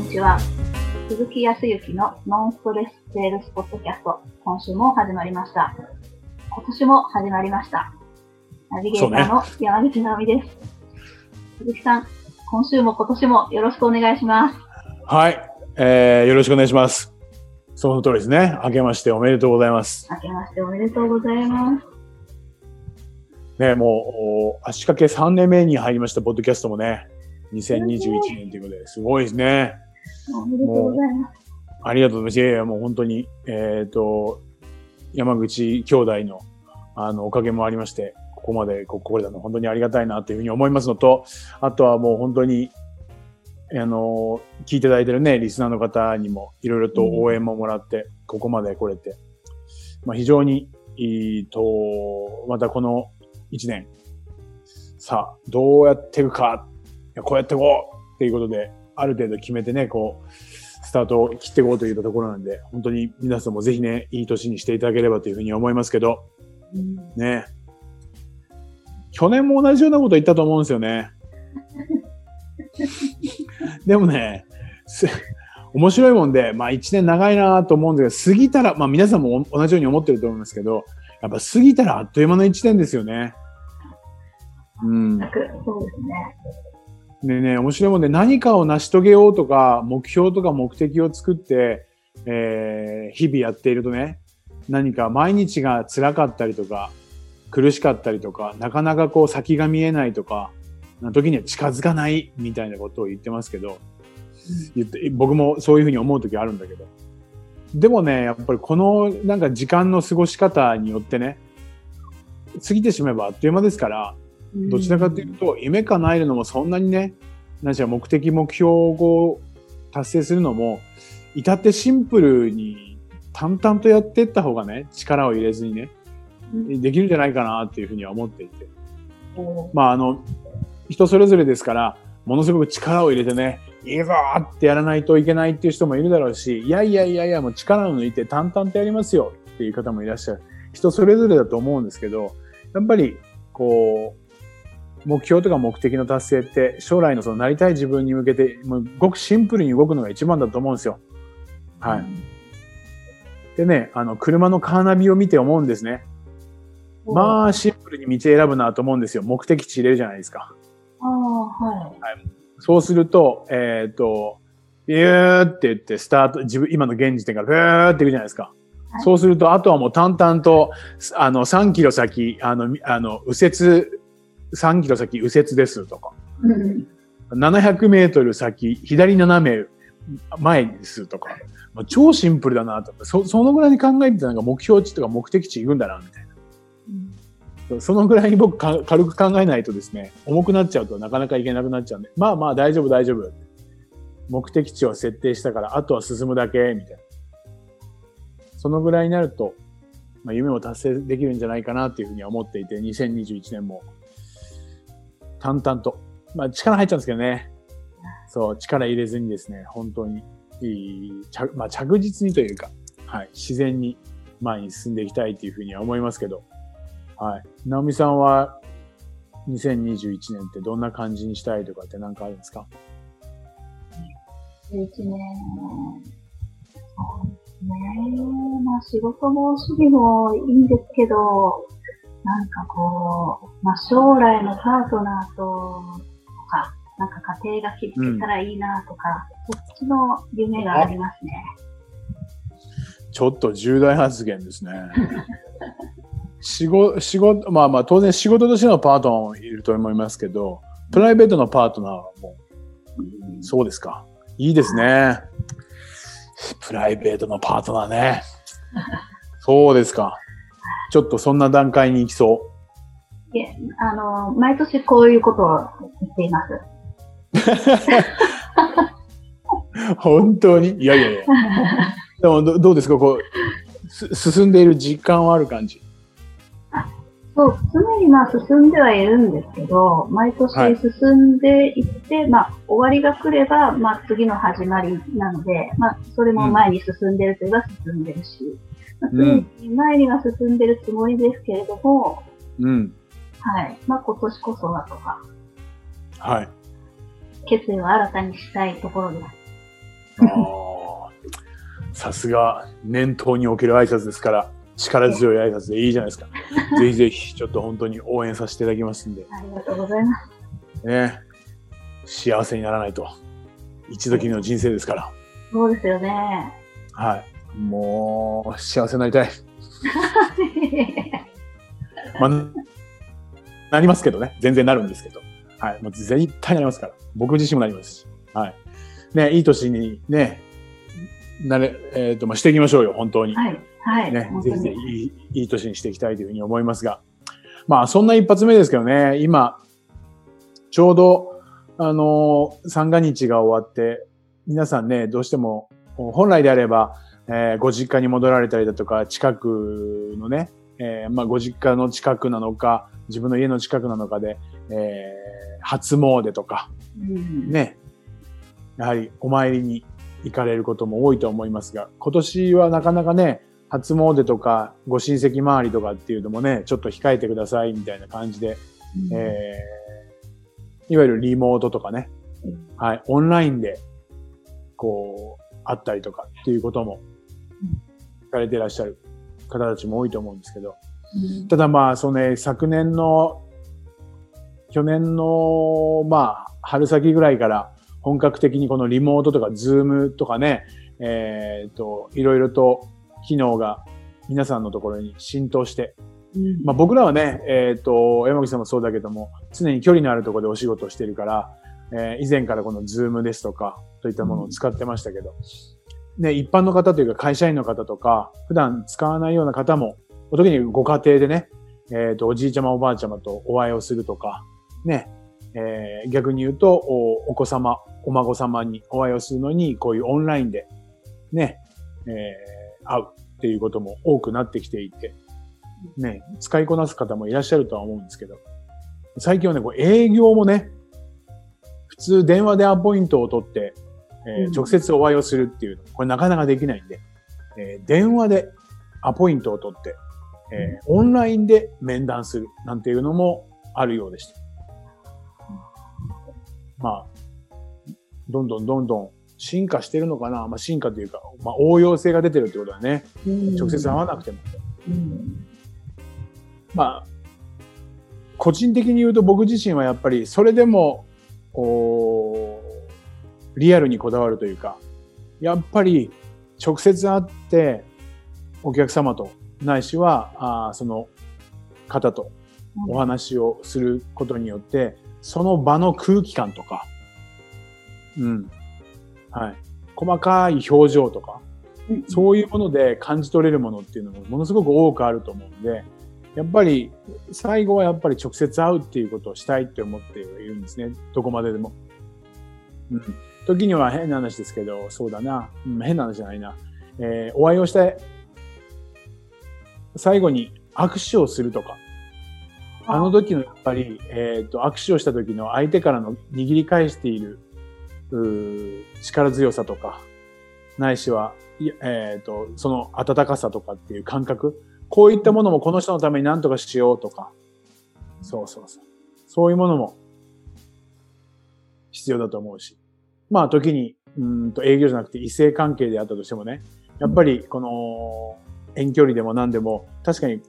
にちは。鈴木康之のノンストレスセールスポッドキャスト、今週も始まりました。今年も始まりました。ナビゲーターの山口直美です。鈴木さん、今週も今年もよろしくお願いします。はい、えー、よろしくお願いします。その通りですね。明けましておめでとうございます。明けましておめでとうございます。ね、もう、お足掛け3年目に入りました、ポッドキャストもね、2021年ということで、すごいですね。おめでとうございます。ありがとうございます。いやいや、もう本当に、えっ、と、山口兄弟の、あの、おかげもありまして、ここまでここ来れたの本当にありがたいなというふうに思いますのと、あとはもう本当に、あの、聞いていただいてるね、リスナーの方にもいろいろと応援ももらって、ここまで来れて、まあ非常にいいと、またこの一年、さあ、どうやっていくか、こうやっていこうっていうことで、ある程度決めてね、こう、スタートを切っていこうというところなんで、本当に皆さんもぜひね、いい年にしていただければというふうに思いますけど、うんね。去年も同じようなこと言ったと思うんですよね。でもね、す面白いもんで、まあ一年長いなと思うんですけど、過ぎたら、まあ皆さんも同じように思ってると思いますけど、やっぱ過ぎたらあっという間の一年ですよね。うん。そうですね。でね、面白いもんで何かを成し遂げようとか、目標とか目的を作って、えー日々やっているとね、何か毎日が辛かったりとか、苦しかったりとか、なかなかこう先が見えないとか、な時には近づかないみたいなことを言ってますけど、言って僕もそういうふうに思う時あるんだけど。でもね、やっぱりこのなんか時間の過ごし方によってね、過ぎてしまえばあっという間ですから、どちらかというと、夢叶えるのもそんなにね、何しろ目的、目標を達成するのも、至ってシンプルに淡々とやっていった方がね、力を入れずにね、うんできるんじゃないかなっていうふうには思っていて。おまあ、あの、人それぞれですから、ものすごく力を入れてね、いいぞーってやらないといけないっていう人もいるだろうし、いやいやいやいや、もう力を抜いて淡々とやりますよっていう方もいらっしゃる。人それぞれだと思うんですけど、やっぱり、こう、目標とか目的の達成って、将来のそのなりたい自分に向けて、もうごくシンプルに動くのが一番だと思うんですよ。はい。でね、あの、車のカーナビを見て思うんですね。まあ、シンプルに道選ぶなと思うんですよ。目的地入れるじゃないですか。ああ、はい。そうすると、えっ、と、ビューって言って、スタート、自分、今の現時点からビューっていくじゃないですか。はいそうすると、あとはもう淡々と、あの、3キロ先、あの、みあの、右折、3キロ先、右折ですとか、うん700メートル先、左斜め前ですとか、もう超シンプルだなと。そ、そのぐらいに考えてなんか目標値とか目的地行くんだな、みたいな。そのぐらいに僕か軽く考えないとですね、重くなっちゃうとなかなかいけなくなっちゃうんで、まあまあ大丈夫大丈夫。目的地を設定したから、あとは進むだけ、みたいな。そのぐらいになると、まあ、夢を達成できるんじゃないかなっていうふうには思っていて、2021年も淡々と。まあ力入っちゃうんですけどね。そう、力入れずにですね、本当にいい、着まあ、着実にというか、はい、自然に前に進んでいきたいというふうには思いますけど、はい。直美さんは、2021年ってどんな感じにしたいとかって何かあるんですか？11年、ね。まあ仕事も趣味もいいんですけど、なんかこう、まあ将来のパートナーと、とか、なんか家庭が築けたらいいなとか、そっちの夢がありますね。ちょっと重大発言ですね。仕事、仕事、まあまあ当然仕事としてのパートナーもいると思いますけど、プライベートのパートナーも、そうですか。いいですね。プライベートのパートナーね。そうですか。ちょっとそんな段階に行きそう。いえ、あの、毎年こういうことを言っています。本当に？いやいやいや。でもどどうですか？こう、す進んでいる実感はある感じ？そう、常にまあ進んではいるんですけど、毎はい年進んでいって、まあ終わりが来れば、まあ次の始まりなので、まあそれも前に進んでるといえば進んでるし、まあ、うん前には進んでるつもりですけれども、うん。はい。まあ今年こそはとか、はい。決意を新たにしたいところです。さすが念頭における挨拶ですから力強い挨拶でいいじゃないですか。ぜひぜひちょっと本当に応援させていただきますんで。ありがとうございます。ね幸せにならないと。一度きりの人生ですから。そうですよね。はい。もう、幸せになりたい。まあ、なりますけどね。全然なるんですけど。はい。もう絶対なりますから。僕自身もなりますし。はい。ね、いい年にね、なれ、えっ、ー、と、まあ、していきましょうよ、本当に。はい。はい。ね、ぜひぜひいい、いい年にしていきたいというふうに思いますが。まあ、そんな一発目ですけどね、今、ちょうど、あの、三が日が終わって、皆さんね、どうしても、本来であれば、えー、ご実家に戻られたりだとか、近くのね、えー、まあ、ご実家の近くなのか、自分の家の近くなのかで、えー、初詣とか、うん、ね、やはりお参りに行かれることも多いと思いますが、今年はなかなかね、初詣とかご親戚周りとかっていうのもね、ちょっと控えてくださいみたいな感じで、うん、えー、いわゆるリモートとかね、うん、はい、オンラインで、こう、あったりとかっていうことも、されていらっしゃる方たちも多いと思うんですけど、うん、ただまあ、そのね、昨年の、去年の、まあ、春先ぐらいから本格的にこのリモートとかズームとかね、えっ、ー、と、いろいろと機能が皆さんのところに浸透して、うん、まあ僕らはね、えっ、ー、と、山口さんもそうだけども、常に距離のあるところでお仕事をしているから、えー、以前からこのズームですとか、といったものを使ってましたけど、ね、一般の方というか会社員の方とか、普段使わないような方も、特にご家庭でね、えっ、ー、と、おじいちゃまおばあちゃまとお会いをするとか、ね、えー、逆に言うとお、お子様、お孫様にお会いをするのに、こういうオンラインで、ね、えー、会うっていうことも多くなってきていて、ね、使いこなす方もいらっしゃるとは思うんですけど、最近はね、こう営業もね、普通電話でアポイントを取って、えー、直接お会いをするっていうの、これなかなかできないんで、えー、電話でアポイントを取って、えー、オンラインで面談するなんていうのもあるようでした。まあ、どんどんどんどん進化してるのかな、まあ、進化というか、まあ、応用性が出てるってことだね。直接会わなくても。まあ、個人的に言うと僕自身はやっぱりそれでも、リアルにこだわるというか、やっぱり直接会ってお客様とないしは、あその方とお話をすることによって、その場の空気感とか、うん。はい。細かい表情とか、そういうもので感じ取れるものっていうのもものすごく多くあると思うんで、やっぱり最後はやっぱり直接会うっていうことをしたいって思っているんですね。どこまででも。うん。時には変な話ですけど、そうだな。うん、変な話じゃないな。えー、お会いをして、最後に握手をするとか、あの時のやっぱり、えっ、ー、と、握手をした時の相手からの握り返している、力強さとか、ないしは、えっ、ー、と、その温かさとかっていう感覚、こういったものもこの人のために何とかしようとか、そうそうそう。そういうものも必要だと思うし。まあ時に、うんと営業じゃなくて異性関係であったとしてもね、やっぱりこの遠距離でも何でも確かに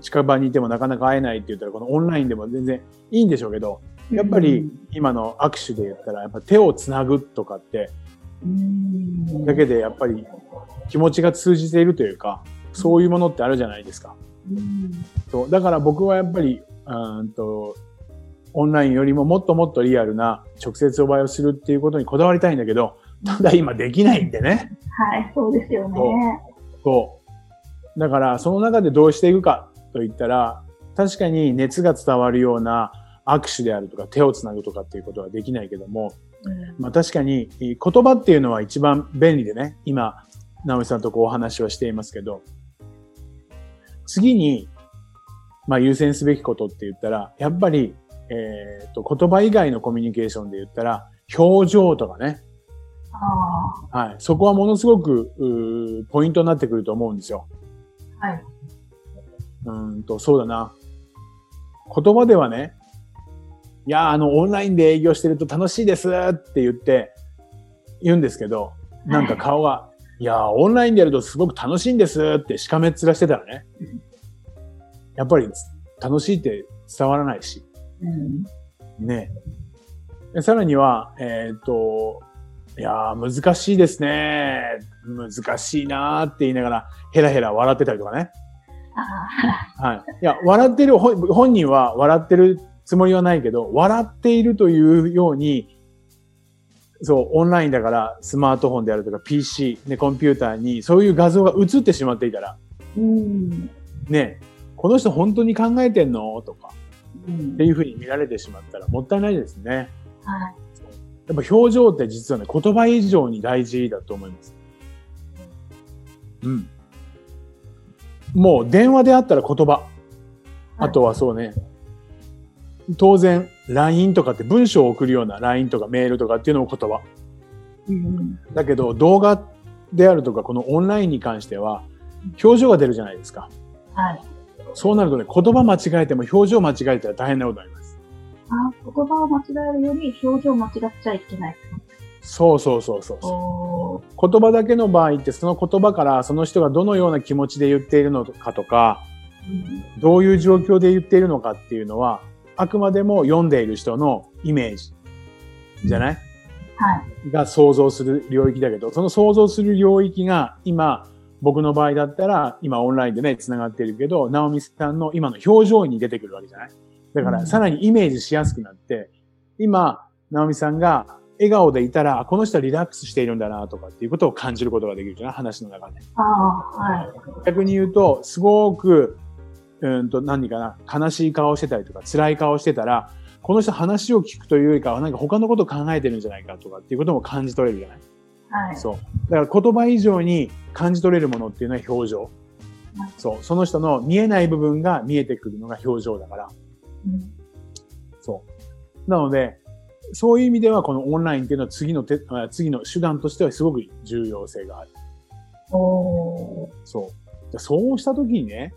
近場にいてもなかなか会えないって言ったら、このオンラインでも全然いいんでしょうけど、やっぱり今の握手で言ったら、やっぱ手をつなぐとかって、だけでやっぱり気持ちが通じているというか、そういうものってあるじゃないですか。そうだから僕はやっぱり、うんと、オンラインよりももっともっとリアルな直接お会いをするっていうことにこだわりたいんだけど、ただ今できないんでね。はい、そうですよね。そう。だから、その中でどうしていくかと言ったら、確かに熱が伝わるような握手であるとか手をつなぐとかっていうことはできないけども、うん、まあ確かに言葉っていうのは一番便利でね、今、直美さんとこうお話はしていますけど、次に、まあ優先すべきことって言ったら、やっぱり、えっ、ー、と、言葉以外のコミュニケーションで言ったら、表情とかね。はい。そこはものすごく、ポイントになってくると思うんですよ。はい。うんと、そうだな。言葉ではね、いや、あの、オンラインで営業してると楽しいですって言って、言うんですけど、なんか顔が、いや、オンラインでやるとすごく楽しいんですってしかめっ面してたらね、やっぱり楽しいって伝わらないし、うん、ね。さらには、えっ、ー、と、いやー、難しいですね。難しいなーって言いながら、ヘラヘラ笑ってたりとかね。はい。いや、笑ってる、本人は笑ってるつもりはないけど、笑っているというように、そう、オンラインだからスマートフォンであるとか PC、ね、コンピューターにそういう画像が映ってしまっていたら、うん、ね、この人本当に考えてんの？とか、うん、っていうふうに見られてしまったらもったいないですね。はい。やっぱ表情って実はね、言葉以上に大事だと思います。うん。もう電話であったら言葉。あとはそうね、当然 LINE とかって文章を送るような LINE とかメールとかっていうのも言葉。うん、だけど動画であるとかこのオンラインに関しては表情が出るじゃないですか。はい。そうなるとね、言葉間違えても表情間違えたら大変なことになります。あ、言葉を間違えるより表情を間違っちゃいけない。そうそうそうそう言葉だけの場合ってその言葉からその人がどのような気持ちで言っているのかとか、うん、どういう状況で言っているのかっていうのはあくまでも読んでいる人のイメージじゃない、はい、が想像する領域だけど、その想像する領域が今、僕の場合だったら、今オンラインでね、繋がってるけど、ナオミさんの今の表情に出てくるわけじゃない？だから、さらにイメージしやすくなって、今、ナオミさんが笑顔でいたら、この人はリラックスしているんだなとかっていうことを感じることができるじゃない？話の中で。ああ、はい。逆に言うと、すごくうんと何かな、悲しい顔してたりとか、辛い顔してたら、この人話を聞くというよりかは、なんか他のことを考えてるんじゃないかとかっていうことも感じ取れるじゃない？はい。そう。だから言葉以上に感じ取れるものっていうのは表情。そう。その人の見えない部分が見えてくるのが表情だから。うん、そう。なので、そういう意味ではこのオンラインっていうのは次の手、次の手段としてはすごく重要性がある。おそう。そうしたときにね、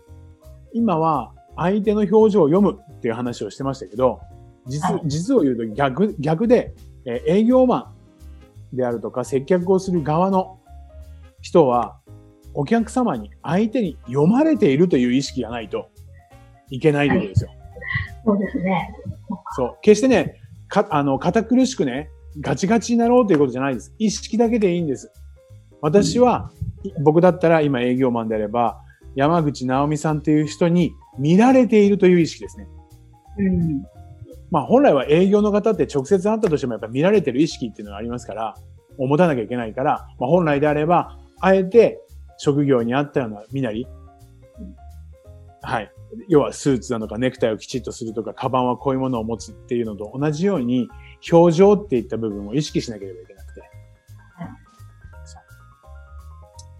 今は相手の表情を読むっていう話をしてましたけど、実、はい、実を言うと逆、逆で、え営業マンであるとか接客をする側の人は、お客様に相手に読まれているという意識がないといけないということですよ。はい、そうですね。そう。決してね、か、あの、堅苦しくね、ガチガチになろうということじゃないです。意識だけでいいんです。私は、うん、僕だったら今営業マンであれば、山口直美さんという人に見られているという意識ですね。うん。まあ本来は営業の方って直接会ったとしてもやっぱ見られてる意識っていうのがありますから、持たなきゃいけないから、まあ本来であれば、あえて職業に合ったような身なり、はい。要はスーツなのかネクタイをきちっとするとか、カバンはこういうものを持つっていうのと同じように、表情っていった部分を意識しなければいけなくて。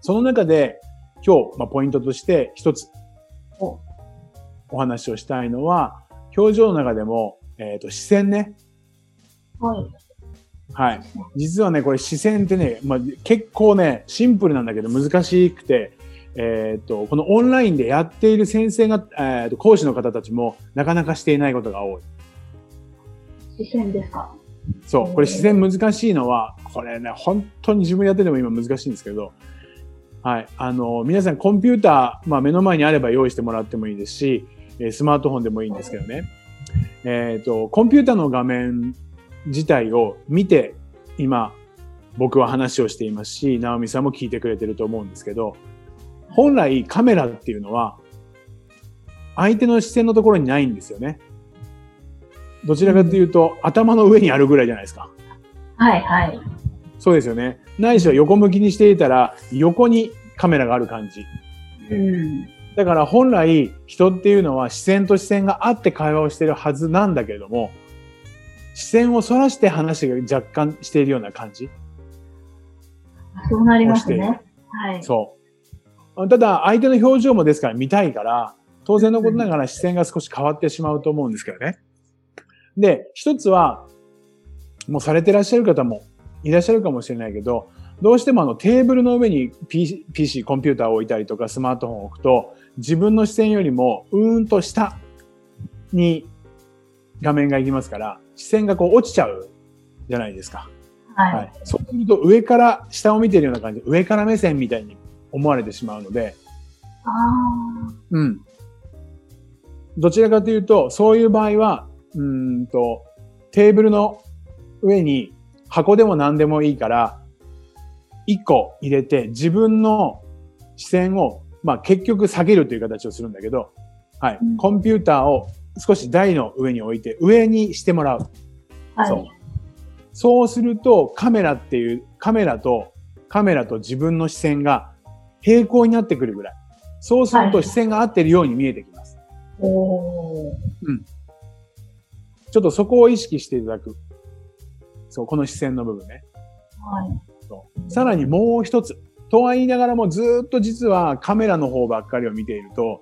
その中で、今日、まあ、ポイントとして一つお話をしたいのは、表情の中でも、えっ、ー、と、視線ね。はい。はい。実はね、これ視線ってね、まあ、結構ね、シンプルなんだけど難しくて、えっ、ー、と、このオンラインでやっている先生が、えっ、ー、と、講師の方たちもなかなかしていないことが多い。視線ですか？そう。これ視線難しいのは、これね、本当に自分やってても今難しいんですけど、はい。あの、皆さんコンピューター、まあ目の前にあれば用意してもらってもいいですし、スマートフォンでもいいんですけどね。えっ、ー、と、コンピューターの画面自体を見て、今、僕は話をしていますし、ナオミさんも聞いてくれてると思うんですけど、本来カメラっていうのは、相手の視線のところにないんですよね。どちらかというと、うん、頭の上にあるぐらいじゃないですか。はいはい。そうですよね。ないしは横向きにしていたら、横にカメラがある感じ。うん、だから本来、人っていうのは視線と視線があって会話をしているはずなんだけれども、視線をそらして話が若干しているような感じ。そうなりますね。はい。そう。ただ、相手の表情もですから見たいから、当然のことながら視線が少し変わってしまうと思うんですけどね。で、一つは、もうされてらっしゃる方もいらっしゃるかもしれないけど、どうしてもあのテーブルの上に PC, PC コンピューターを置いたりとかスマートフォンを置くと、自分の視線よりもうーんと下に画面が行きますから、視線がこう落ちちゃうじゃないですか。はい。はい、そうすると上から下を見てるような感じで上から目線みたいに思われてしまうので、あうん。どちらかというと、そういう場合は、うんと、テーブルの上に箱でも何でもいいから、1個入れて自分の視線を、まあ結局下げるという形をするんだけど、はい。うん、コンピューターを少し台の上に置いて上にしてもらう。はい、そう。そうするとカメラっていう、カメラと、カメラと自分の視線が平行になってくるぐらい。そうすると視線が合ってるように見えてきます。はい、おうん。ちょっとそこを意識していただく。そう、この視線の部分ね。はい。そうさらにもう一つ。とは言いながらもずっと実はカメラの方ばっかりを見ていると、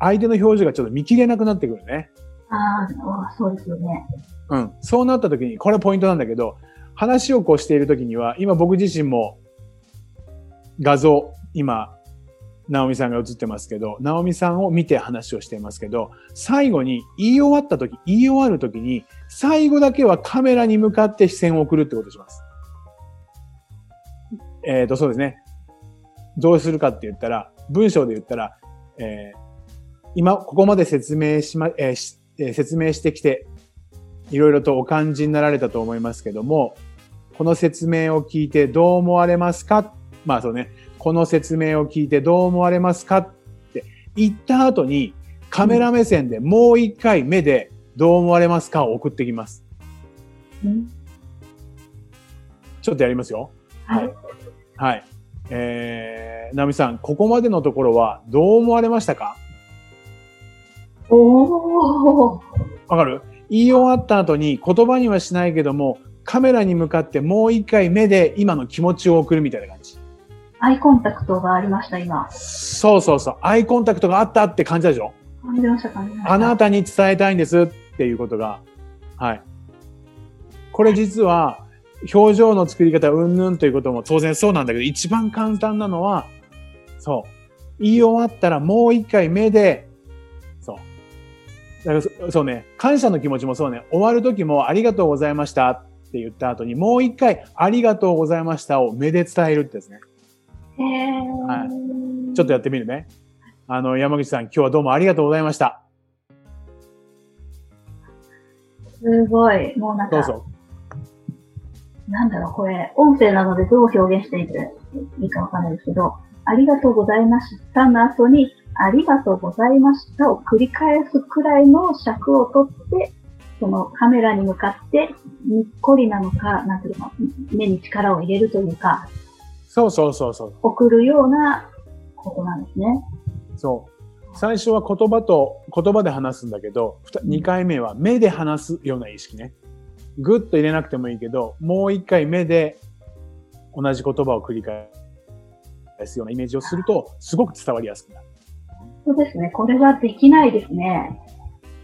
相手の表情がちょっと見切れなくなってくるね。ああ、そうですよね。うん。そうなった時に、これポイントなんだけど、話をこうしている時には、今僕自身も画像、今、直美さんが映ってますけど、直美さんを見て話をしていますけど、最後に言い終わった時、言い終わる時に、最後だけはカメラに向かって視線を送るってことをします。えっ、ー、と、そうですね。どうするかって言ったら、文章で言ったら、えー、今、ここまで説明しま、えーえー、説明してきて、いろいろとお感じになられたと思いますけども、この説明を聞いてどう思われますか？まあそうね、この説明を聞いてどう思われますか？って言った後に、カメラ目線でもう一回目でどう思われますか？を送ってきます。うん、ちょっとやりますよ。はい。はい。えー、ナミさん、ここまでのところはどう思われましたか？おわかる？言い終わった後に言葉にはしないけども、カメラに向かってもう一回目で今の気持ちを送るみたいな感じ。アイコンタクトがありました、今。そうそうそう。アイコンタクトがあったって感じたでしょ？感じました、感じました。あなたに伝えたいんですっていうことが。はい。これ実は、表情の作り方、うんぬんということも当然そうなんだけど、一番簡単なのは、そう。言い終わったらもう一回目で、そう。だからそうね、感謝の気持ちもそうね、終わる時もありがとうございましたって言った後に、もう一回ありがとうございましたを目で伝えるってですね。はい。ちょっとやってみるね。あの、山口さん、今日はどうもありがとうございました。すごい。もうなんか、どうぞ。なんだろう、これ、音声なのでどう表現していていいかわかんないですけど、ありがとうございましたの後に、ありがとうございましたを繰り返すくらいの尺をとって、そのカメラに向かってにっこりなのか、なんていうか、目に力を入れるというか、そうそうそうそう。送るようなことなんですね。そう。最初は言葉と、言葉で話すんだけど、2回目は目で話すような意識ね。ぐっと入れなくてもいいけど、もう一回目で同じ言葉を繰り返すようなイメージをすると、すごく伝わりやすくなる。そうですね。これはできないですね。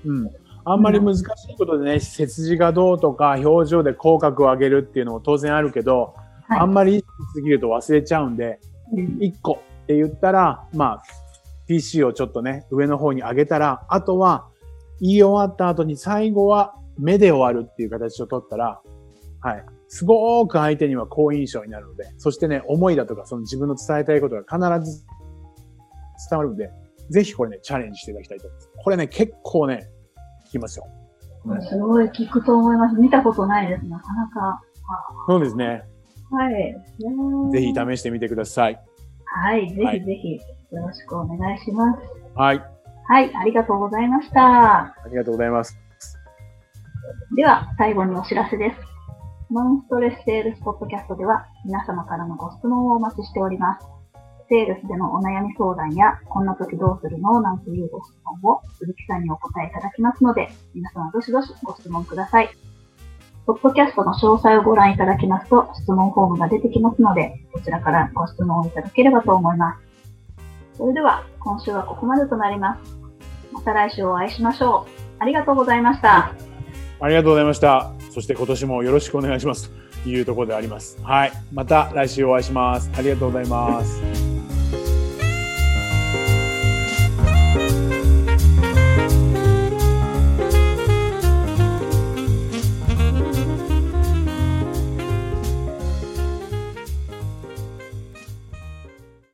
うん。あんまり難しいことでね、背筋がどうとか、表情で口角を上げるっていうのも当然あるけど、はい、あんまり意識しすぎると忘れちゃうんで、うん、1個って言ったら、まあ、PC をちょっとね、上の方に上げたら、あとは、言い終わった後に最後は目で終わるっていう形を取ったら、はい。すごく相手には好印象になるので、そしてね、思いだとか、その自分の伝えたいことが必ず伝わるので、ぜひこれね、チャレンジしていただきたいと思います。これね、結構ね、聞きますよ。すごい聞くと思います。見たことないです。なかなか。そうですね。はい。ぜひ試してみてください。はい。ぜひぜひ、よろしくお願いします。はい。はい。ありがとうございました。ありがとうございます。では、最後にお知らせです。ノンストレスセールスポッドキャストでは、皆様からのご質問をお待ちしております。セールスでのお悩み相談や、こんな時どうするのなんていうご質問を鈴木さんにお答えいただきますので、皆様どしどしご質問ください。ポッドキャストの詳細をご覧いただきますと、質問フォームが出てきますので、こちらからご質問をいただければと思います。それでは、今週はここまでとなります。また来週お会いしましょう。ありがとうございました。ありがとうございました。そして今年もよろしくお願いします。というところであります。はい。また来週お会いします。ありがとうございます。